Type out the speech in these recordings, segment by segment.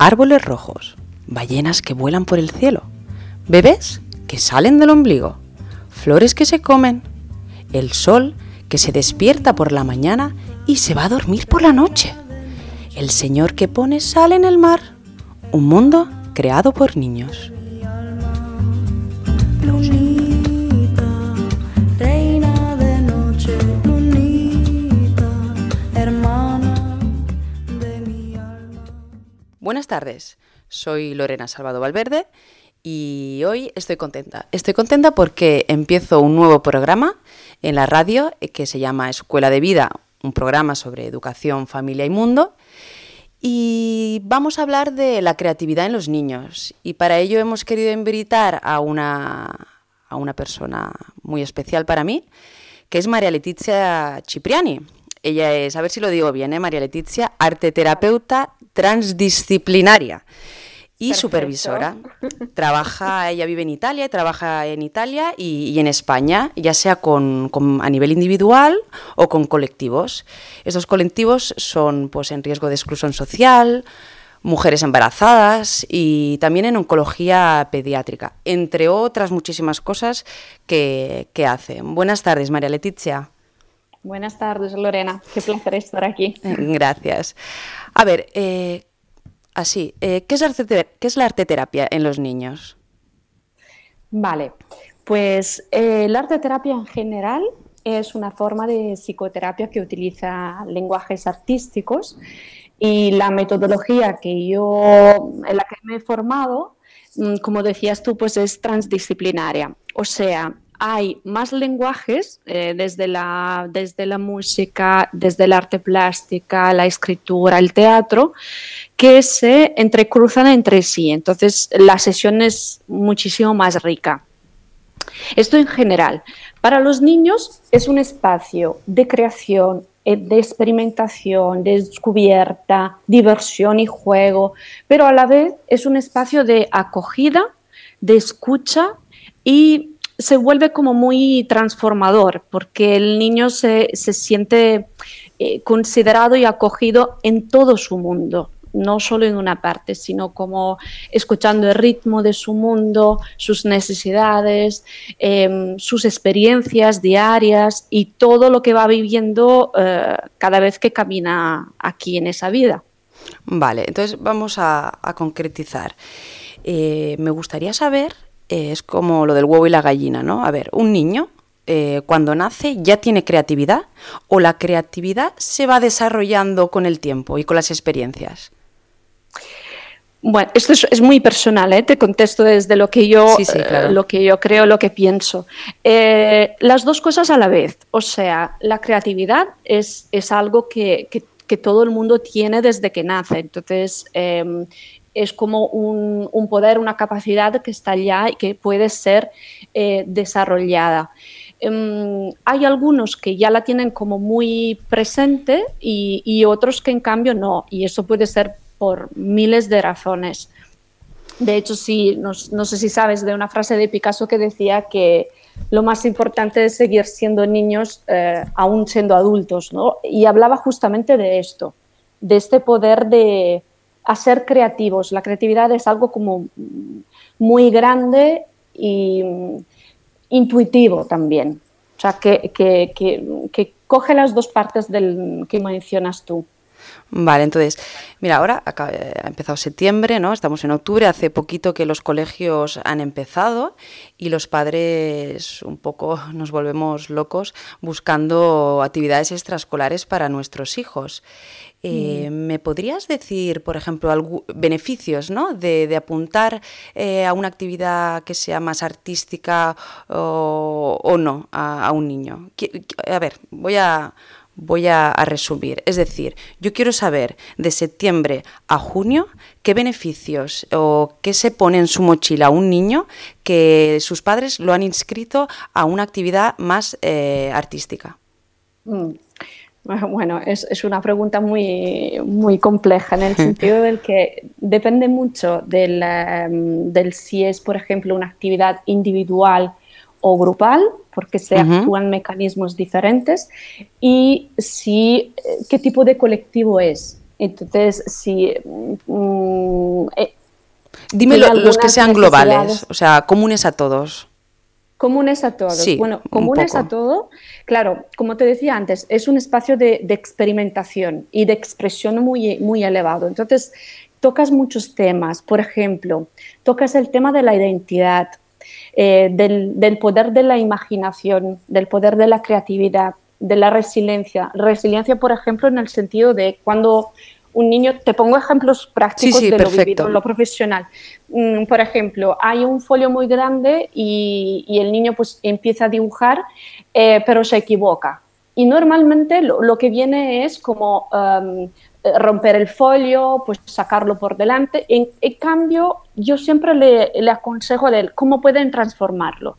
árboles rojos, ballenas que vuelan por el cielo, bebés que salen del ombligo, flores que se comen, el sol que se despierta por la mañana y se va a dormir por la noche, el Señor que pone sal en el mar, un mundo creado por niños. Buenas tardes, soy Lorena Salvador Valverde y hoy estoy contenta. Estoy contenta porque empiezo un nuevo programa en la radio que se llama Escuela de Vida, un programa sobre educación, familia y mundo. Y vamos a hablar de la creatividad en los niños. Y para ello hemos querido invitar a una, a una persona muy especial para mí, que es María Letizia Cipriani. Ella es, a ver si lo digo bien, ¿eh? María Letizia, arte terapeuta transdisciplinaria y supervisora. Trabaja, ella vive en Italia, trabaja en Italia y, en España, ya sea con, a nivel individual o con colectivos. Estos colectivos son pues, en riesgo de exclusión social, mujeres embarazadas y también en oncología pediátrica, entre otras muchísimas cosas que, que hace. Buenas tardes, María Letizia. Buenas tardes, Lorena. Qué placer estar aquí. Gracias. A ver, eh, así, eh, ¿qué, es arte, ¿qué es la arteterapia en los niños? Vale, pues eh, la arteterapia en general es una forma de psicoterapia que utiliza lenguajes artísticos y la metodología que yo, en la que me he formado, mm, como decías tú, pues es transdisciplinaria. O sea, hay más lenguajes, eh, desde, la, música, desde el arte plástica, la escritura, el teatro, que se entrecruzan entre sí. Entonces, la sesión es muchísimo más rica. Esto en general. Para los niños es un espacio de creación, eh, de experimentación, de descubierta, diversión y juego, pero a la vez es un espacio de acogida, de escucha y se vuelve como muy transformador porque el niño se, siente eh, considerado y acogido en todo su mundo, no solo en una parte, sino como escuchando el ritmo de su mundo, sus necesidades, em, sus experiencias diarias y todo lo que va viviendo eh, cada vez que camina aquí en esa vida. Vale, entonces vamos a, concretizar. Eh, me gustaría saber es como lo del huevo y la gallina, ¿no? A ver, un niño eh, cuando nace ya tiene creatividad o la creatividad se va desarrollando con el tiempo y con las experiencias. Bueno, esto es, muy personal, ¿eh? te contesto desde lo que yo, eh, lo que yo creo, lo que pienso. las dos cosas a la vez, o sea, la creatividad es, es algo que, que, todo el mundo tiene desde que nace. Entonces, em, es como un, poder, una capacidad que está allá y que puede ser eh, desarrollada. Em, hay algunos que ya la tienen como muy presente y, otros que en cambio no, y eso puede ser por miles de razones. De hecho, sí, no, sé si sabes de una frase de Picasso que decía que lo más importante es seguir siendo niños eh, aún siendo adultos, ¿no? Y hablaba justamente de esto, de este poder de, a ser creativos. La creatividad es algo como muy grande y intuitivo también. O sea, que, que, coge las dos partes del que mencionas tú. Vale, entonces, mira, ahora ha empezado septiembre, ¿no? Estamos en octubre, hace poquito que los colegios han empezado y los padres un poco nos volvemos locos buscando actividades extraescolares para nuestros hijos. Eh, mm. ¿Me podrías decir, por ejemplo, beneficios ¿no? de, apuntar eh, a una actividad que sea más artística o, no a, un niño? A ver, voy a, voy a, resumir. Es decir, yo quiero saber de septiembre a junio qué beneficios o qué se pone en su mochila a un niño que sus padres lo han inscrito a una actividad más eh, artística. Mm. Bueno, es, una pregunta muy, muy compleja en el sentido del que depende mucho del, em, del, si es, por ejemplo, una actividad individual o grupal, porque se actúan mecanismos diferentes, y si, eh, qué tipo de colectivo es. Entonces, si... Mm, eh, Dime los que sean globales, o sea, comunes a todos. Comunes a todos. bueno, comunes a todo. Claro, como te decía antes, es un espacio de, experimentación y de expresión muy, muy elevado. Entonces, tocas muchos temas. Por ejemplo, tocas el tema de la identidad, eh, del, poder de la imaginación, del poder de la creatividad, de la resiliencia. Resiliencia, por ejemplo, en el sentido de cuando un niño, te pongo ejemplos prácticos de lo vivido, lo profesional. Mm, por ejemplo, hay un folio muy grande y, el niño pues empieza a dibujar, eh, pero se equivoca. Y normalmente lo, que viene es como um, romper el folio, pues sacarlo por delante. En, cambio, yo siempre le, le aconsejo de cómo pueden transformarlo.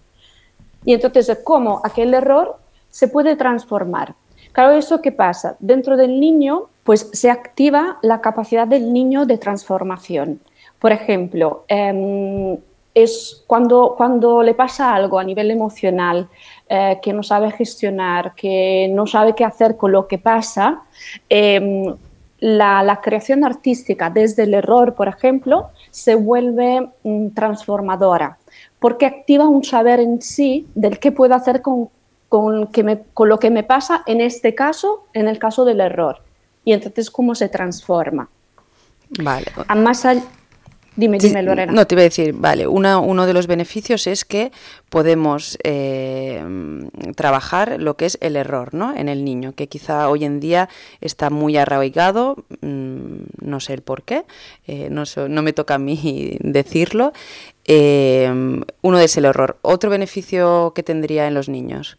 Y entonces, cómo aquel error se puede transformar. Claro, ¿eso qué pasa? Dentro del niño, pues se activa la capacidad del niño de transformación. Por ejemplo, em, es cuando, cuando le pasa algo a nivel emocional eh, que no sabe gestionar, que no sabe qué hacer con lo que pasa, em, la, creación artística desde el error, por ejemplo, se vuelve mm, transformadora, porque activa un saber en sí del qué puedo hacer con, con, que me, con lo que me pasa en este caso, en el caso del error. Y entonces, ¿cómo se transforma? Vale. Dime, dime, Lorena. No, te iba a decir, vale, uno de los beneficios es que podemos eh, trabajar lo que es el error ¿no? en el niño, que quizá hoy en día está muy arraigado, mm, no sé el por qué, eh, no, no, me toca a mí decirlo. Eh, uno es el error. ¿Otro beneficio que tendría en los niños?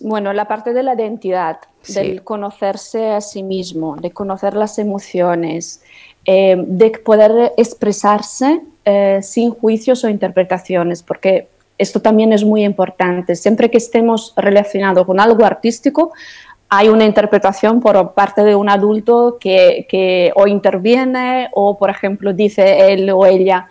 Bueno, la parte de la identidad, del conocerse a sí mismo, de conocer las emociones, eh, de poder expresarse eh, sin juicios o interpretaciones, porque esto también es muy importante. Siempre que estemos relacionados con algo artístico, hay una interpretación por parte de un adulto que, que o interviene o, por ejemplo, dice él o ella,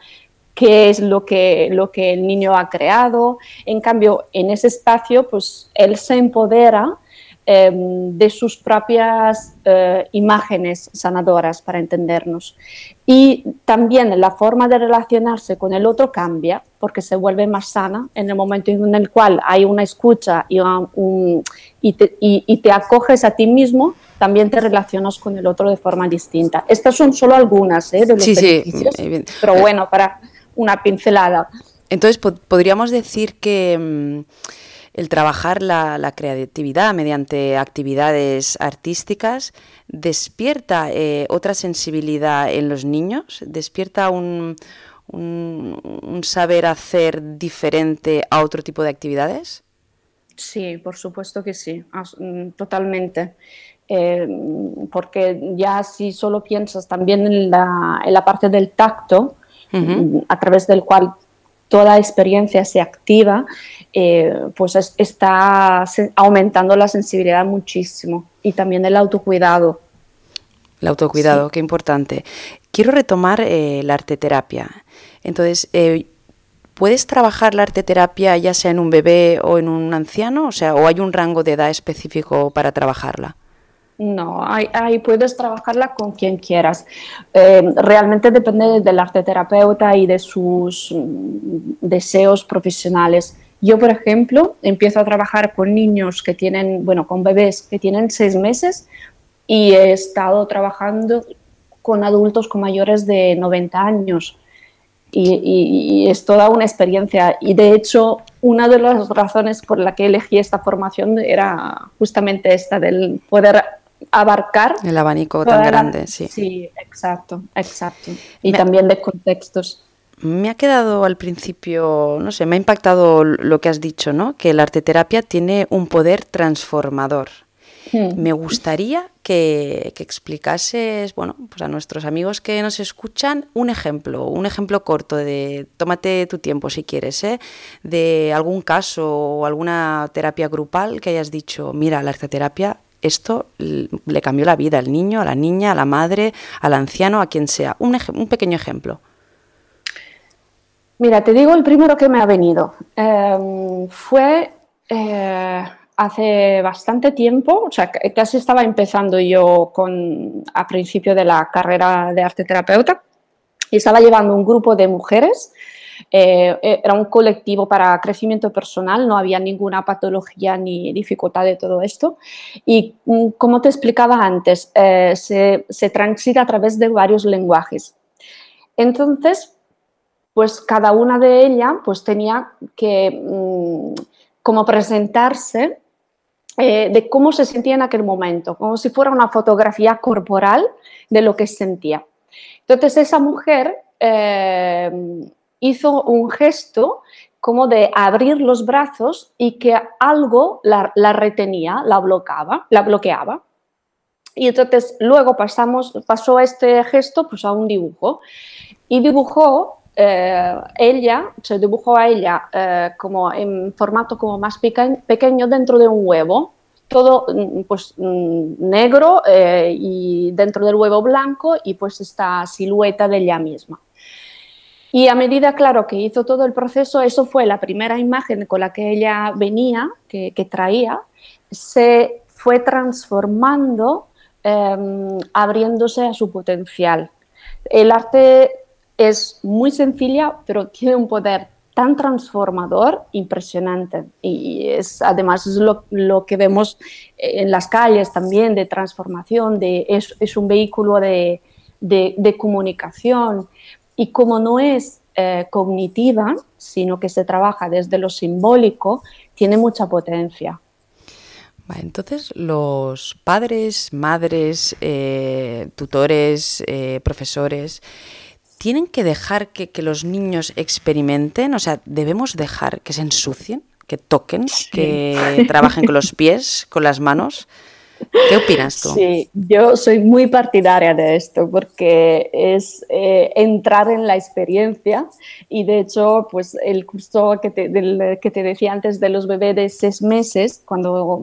qué es lo que, lo que el niño ha creado. En cambio, en ese espacio, pues él se empodera em, de sus propias eh, imágenes sanadoras para entendernos. Y también la forma de relacionarse con el otro cambia porque se vuelve más sana en el momento en el cual hay una escucha y, y, te, y, te, acoges a ti mismo, también te relacionas con el otro de forma distinta. Estas son solo algunas ¿eh? de los beneficios, pero bueno, para una pincelada. Entonces, podríamos decir que mm, el trabajar la, creatividad mediante actividades artísticas despierta eh, otra sensibilidad en los niños, despierta un, saber hacer diferente a otro tipo de actividades. Sí, por supuesto que sí, mm, totalmente. Eh, porque ya si solo piensas también en la, en la parte del tacto, a través del cual toda experiencia se activa, eh, pues está aumentando la sensibilidad muchísimo y también el autocuidado. El autocuidado, qué importante. Quiero retomar eh, la arteterapia. Entonces, eh, ¿puedes trabajar la arteterapia ya sea en un bebé o en un anciano? O sea, ¿o hay un rango de edad específico para trabajarla? No, ahí, puedes trabajarla con quien quieras. Eh, realmente depende del arteterapeuta y de sus mm, deseos profesionales. Yo, por ejemplo, empiezo a trabajar con niños que tienen, bueno, con bebés que tienen seis meses y he estado trabajando con adultos con mayores de 90 años. Y, y, es toda una experiencia. Y de hecho, una de las razones por la que elegí esta formación era justamente esta, del poder abarcar. El abanico tan grande, sí. Sí, exacto, exacto. Y también de contextos. Me ha quedado al principio, no sé, me ha impactado lo que has dicho, ¿no? Que la arteterapia tiene un poder transformador. Hmm. Me gustaría que, que, explicases, bueno, pues a nuestros amigos que nos escuchan, un ejemplo, un ejemplo corto de, tómate tu tiempo si quieres, ¿eh? de algún caso o alguna terapia grupal que hayas dicho, mira, la arteterapia esto le cambió la vida al niño, a la niña, a la madre, al anciano, a quien sea. Un, pequeño ejemplo. Mira, te digo el primero que me ha venido. Em, fue eh, hace bastante tiempo, o sea, casi estaba empezando yo con, a principio de la carrera de arte terapeuta y estaba llevando un grupo de mujeres. Eh, era un colectivo para crecimiento personal, no había ninguna patología ni dificultad de todo esto. Y mm, como te explicaba antes, eh, se, se transita a través de varios lenguajes. Entonces, pues cada una de ellas pues tenía que mm, como presentarse eh, de cómo se sentía en aquel momento, como si fuera una fotografía corporal de lo que sentía. Entonces esa mujer eh, hizo un gesto como de abrir los brazos y que algo la, retenía, la bloqueaba, la bloqueaba. Y entonces luego pasamos, pasó este gesto pues, a un dibujo y dibujó eh, ella, se dibujó a ella eh, como en formato como más pequeño dentro de un huevo, todo mm, pues mm, negro eh, y dentro del huevo blanco y pues esta silueta de ella misma. Y a medida, claro, que hizo todo el proceso, eso fue la primera imagen con la que ella venía, que, traía, se fue transformando, em, abriéndose a su potencial. El arte es muy sencilla, pero tiene un poder tan transformador impresionante. Y es, además es lo, que vemos en las calles también de transformación, de, es, un vehículo de, comunicación. Y como no es eh, cognitiva, sino que se trabaja desde lo simbólico, tiene mucha potencia. Entonces, los padres, madres, eh, tutores, eh, profesores, ¿tienen que dejar que, los niños experimenten? O sea, ¿debemos dejar que se ensucien, que toquen, que trabajen con los pies, con las manos? ¿Qué opinas tú? Sí, yo soy muy partidaria de esto porque es eh, entrar en la experiencia y de hecho, pues el curso que te, que te decía antes de los bebés de seis meses, cuando,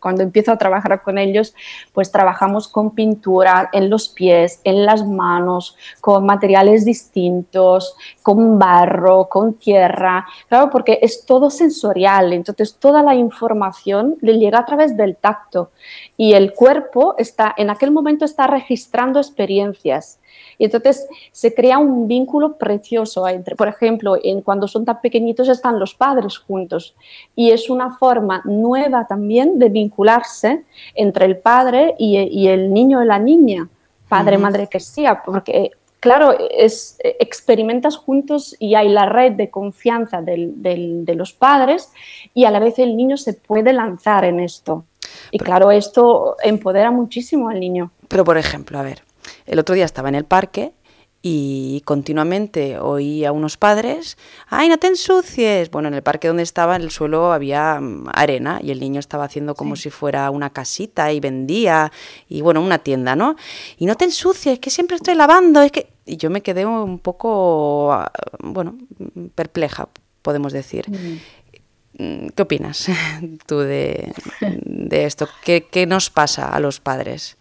cuando empiezo a trabajar con ellos, pues trabajamos con pintura en los pies, en las manos, con materiales distintos, con barro, con tierra, claro, porque es todo sensorial, entonces toda la información le llega a través del tacto y el cuerpo está, en aquel momento está registrando experiencias. Y entonces se crea un vínculo precioso entre, por ejemplo, en, cuando son tan pequeñitos están los padres juntos. Y es una forma nueva también de vincularse entre el padre y, el niño y la niña, padre, madre que sea, porque claro, es, experimentas juntos y hay la red de confianza de los padres y a la vez el niño se puede lanzar en esto. Y claro, esto empodera muchísimo al niño. Pero, por ejemplo, a ver, el otro día estaba en el parque y continuamente oí a unos padres, ¡ay, no te ensucies! Bueno, en el parque donde estaba, en el suelo había mm, arena y el niño estaba haciendo como si fuera una casita y vendía, y bueno, una tienda, ¿no? Y no te ensucies, que siempre estoy lavando, es que... Y yo me quedé un poco, ah, bueno, perpleja, podemos decir. Mm. Mm, ¿Qué opinas tú de, esto? ¿Qué, nos pasa a los padres?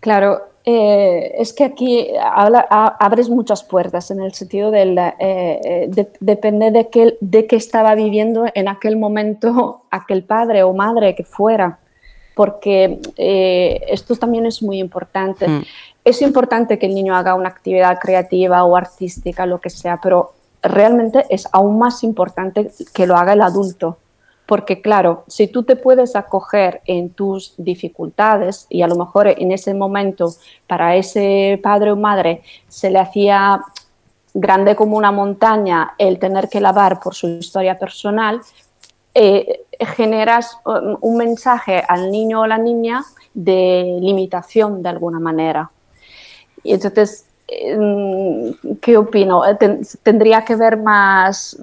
Claro, eh, es que aquí abres muchas puertas en el sentido del eh, eh, depende de qué, de qué estaba viviendo en aquel momento aquel padre o madre que fuera, porque esto también es muy importante. Mm. Es importante que el niño haga una actividad creativa o artística, lo que sea, pero realmente es aún más importante que lo haga el adulto. Porque claro, si tú te puedes acoger en tus dificultades y a lo mejor en ese momento para ese padre o madre se le hacía grande como una montaña el tener que lavar por su historia personal, eh, generas un mensaje al niño o la niña de limitación de alguna manera. Y entonces ¿Qué opino? Eh, tendría que ver más,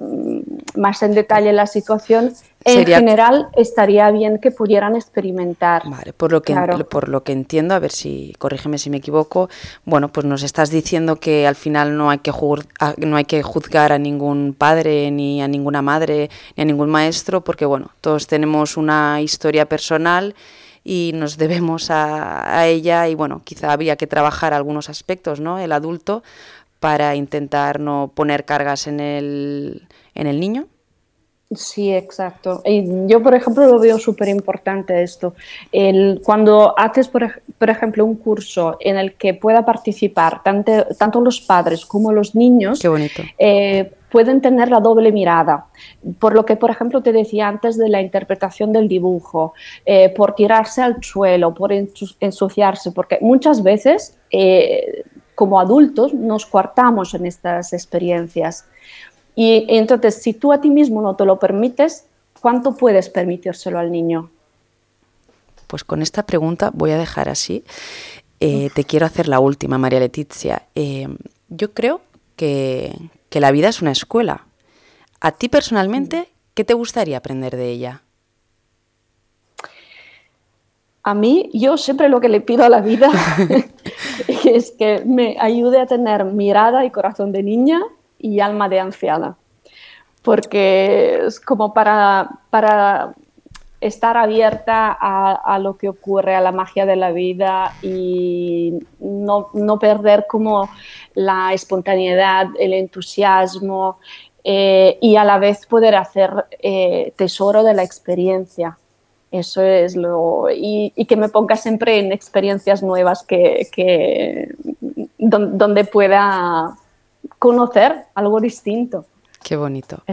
más en detalle la situación. En general, estaría bien que pudieran experimentar. Vale, por lo, que, por lo que entiendo, a ver si, corrígeme si me equivoco, bueno, pues nos estás diciendo que al final no hay que, no hay que juzgar a ningún padre, ni a ninguna madre, ni a ningún maestro, porque bueno, todos tenemos una historia personal y nos debemos a, ella y bueno, quizá había que trabajar algunos aspectos, ¿no? El adulto para intentar no poner cargas en el, en el niño. Sí, exacto. Y yo, por ejemplo, lo veo súper importante esto. El, cuando haces, por, ejemplo, un curso en el que pueda participar tanto, tanto los padres como los niños, eh, pueden tener la doble mirada. Por lo que, por ejemplo, te decía antes de la interpretación del dibujo, eh, por tirarse al suelo, por ensuciarse, porque muchas veces, eh, como adultos, nos coartamos en estas experiencias. Y entonces, si tú a ti mismo no te lo permites, ¿cuánto puedes permitírselo al niño? Pues con esta pregunta voy a dejar así. Eh, te quiero hacer la última, María Letizia. Eh, yo creo que, que la vida es una escuela. A ti personalmente, ¿qué te gustaría aprender de ella? A mí, yo siempre lo que le pido a la vida es que me ayude a tener mirada y corazón de niña y alma de anciana, porque es como para, para estar abierta a, lo que ocurre, a la magia de la vida y no, no perder como la espontaneidad, el entusiasmo eh, y a la vez poder hacer eh, tesoro de la experiencia. Eso es lo. Y, que me ponga siempre en experiencias nuevas que, que donde pueda conocer algo distinto. Qué bonito.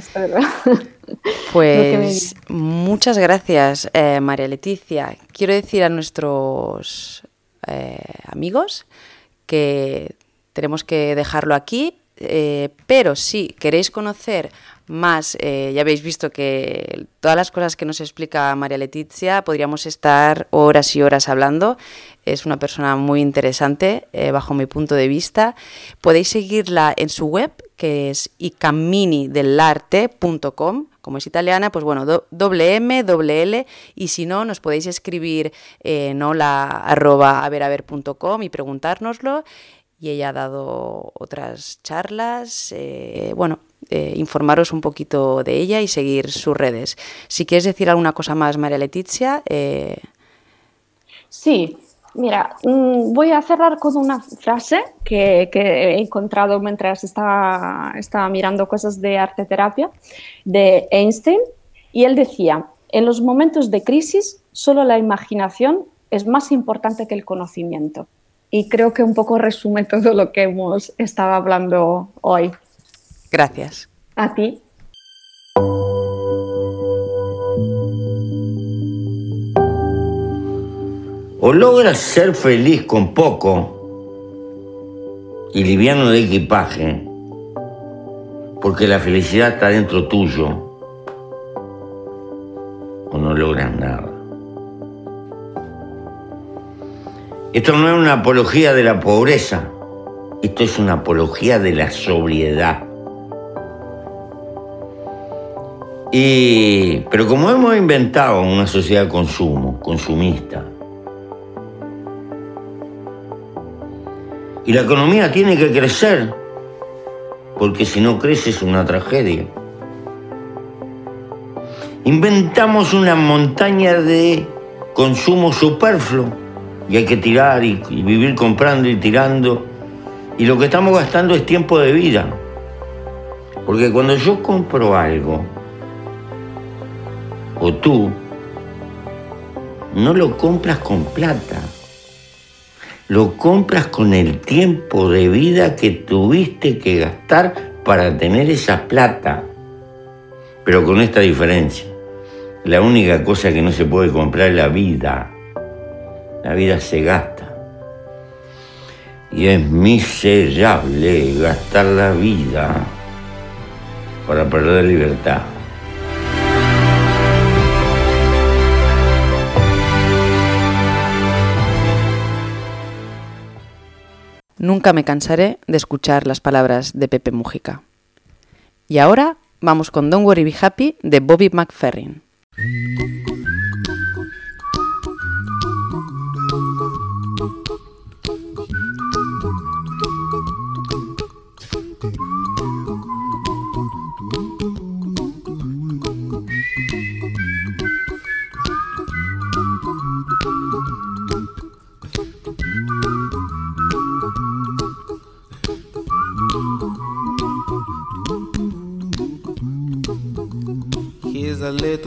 Pues muchas gracias, eh, María Leticia. Quiero decir a nuestros eh, amigos que tenemos que dejarlo aquí, eh, pero si queréis conocer más, ya habéis visto que todas las cosas que nos explica María Leticia podríamos estar horas y horas hablando es una persona muy interesante eh, bajo mi punto de vista. Podéis seguirla en su web, que es icamminidelarte.com. Como es italiana, pues bueno, doble M, doble L, y si no, nos podéis escribir en hola arroba y preguntárnoslo. Y ella ha dado otras charlas, eh, bueno, eh, informaros un poquito de ella y seguir sus redes. Si quieres decir alguna cosa más, María Letizia. Sí, Mira, mm, voy a cerrar con una frase que, he encontrado mientras estaba, estaba, mirando cosas de arte terapia de Einstein y él decía, en los momentos de crisis solo la imaginación es más importante que el conocimiento. Y creo que un poco resume todo lo que hemos estado hablando hoy. Gracias. A ti. O logras ser feliz con poco y liviano de equipaje, porque la felicidad está dentro tuyo, o no logras nada. Esto no es una apología de la pobreza, esto es una apología de la sobriedad. Pero como hemos inventado una sociedad de consumo, consumista, Y la economía tiene que crecer, porque si no crece es una tragedia. Inventamos una montaña de consumo superfluo y hay que tirar y, vivir comprando y tirando. Y lo que estamos gastando es tiempo de vida. Porque cuando yo compro algo, o tú, no lo compras con plata lo compras con el tiempo de vida que tuviste que gastar para tener esa plata. Pero con esta diferencia. La única cosa que no se puede comprar es la vida. La vida se gasta. Y es miserable gastar la vida para perder libertad. Nunca me cansaré de escuchar las palabras de Pepe Mujica. Y ahora vamos con Don't Worry Be Happy de Bobby McFerrin.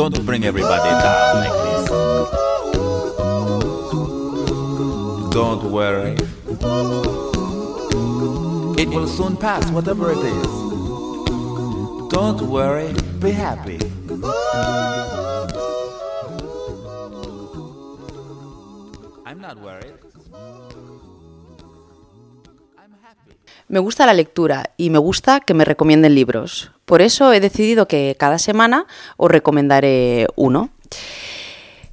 Don't bring everybody down like this. Don't worry. It will soon pass, whatever it is. Don't worry, be happy. I'm not worried. Me gusta la lectura y me gusta que me recomienden libros. Por eso he decidido que cada semana os recomendaré uno.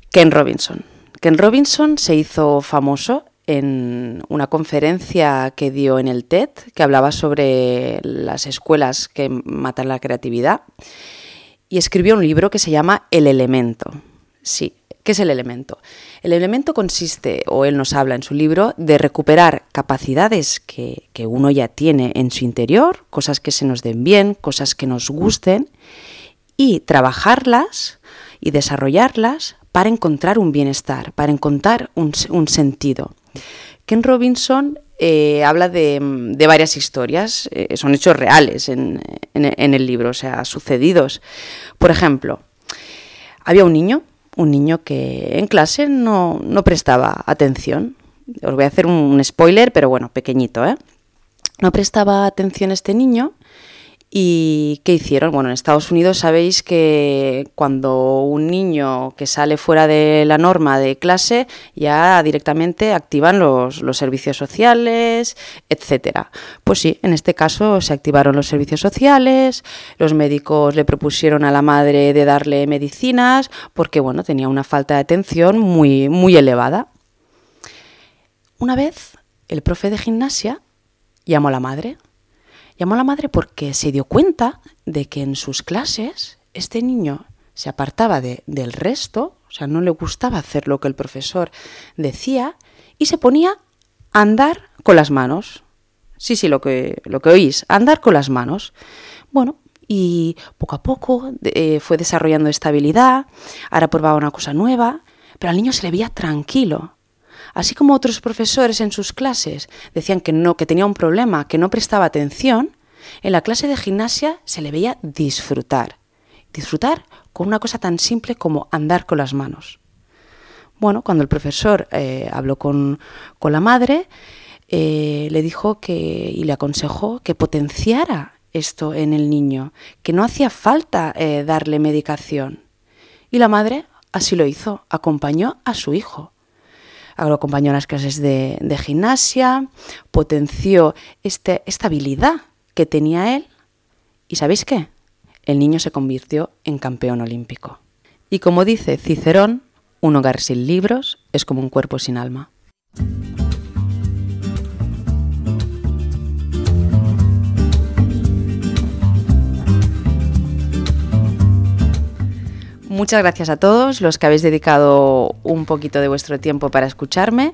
Ken Robinson. Ken Robinson se hizo famoso en una conferencia que dio en el TED, que hablaba sobre las escuelas que matan la creatividad, y escribió un libro que se llama El elemento. Sí, ¿qué es el elemento? El elemento consiste, o él nos habla en su libro, de recuperar capacidades que, que uno ya tiene en su interior, cosas que se nos den bien, cosas que nos gusten, y trabajarlas y desarrollarlas para encontrar un bienestar, para encontrar un, sentido. Ken Robinson eh, habla de, de, varias historias, eh, son hechos reales en, en, el libro, o sea, sucedidos. Por ejemplo, había un niño, un niño que en clase no, no prestaba atención. Os voy a hacer un, spoiler, pero bueno, pequeñito, ¿eh? No prestaba atención este niño ¿Y qué hicieron? Bueno, en Estados Unidos sabéis que cuando un niño que sale fuera de la norma de clase ya directamente activan los, los servicios sociales, etcétera. Pues sí, en este caso se activaron los servicios sociales, los médicos le propusieron a la madre de darle medicinas porque bueno, tenía una falta de atención muy, muy elevada. Una vez el profe de gimnasia llamó a la madre Llamó a la madre porque se dio cuenta de que en sus clases este niño se apartaba de, del resto, o sea, no le gustaba hacer lo que el profesor decía y se ponía a andar con las manos. Sí, sí, lo que, lo que oís, andar con las manos. Bueno, y poco a poco eh, fue desarrollando estabilidad, ahora probaba una cosa nueva, pero al niño se le veía tranquilo. Así como otros profesores en sus clases decían que no, que tenía un problema, que no prestaba atención, en la clase de gimnasia se le veía disfrutar. Disfrutar con una cosa tan simple como andar con las manos. Bueno, cuando el profesor eh, habló con, con, la madre, eh, le dijo que y le aconsejó que potenciara esto en el niño, que no hacía falta eh, darle medicación. Y la madre así lo hizo, acompañó a su hijo. Acompañó las clases de, de gimnasia, potenció este, esta habilidad que tenía él. ¿Y sabéis qué? El niño se convirtió en campeón olímpico. Y como dice Cicerón, un hogar sin libros es como un cuerpo sin alma. Muchas gracias a todos los que habéis dedicado un poquito de vuestro tiempo para escucharme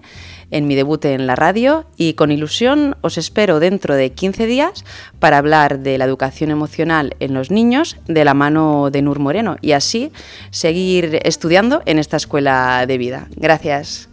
en mi debut en la radio y con ilusión os espero dentro de 15 días para hablar de la educación emocional en los niños de la mano de Nur Moreno y así seguir estudiando en esta escuela de vida. Gracias.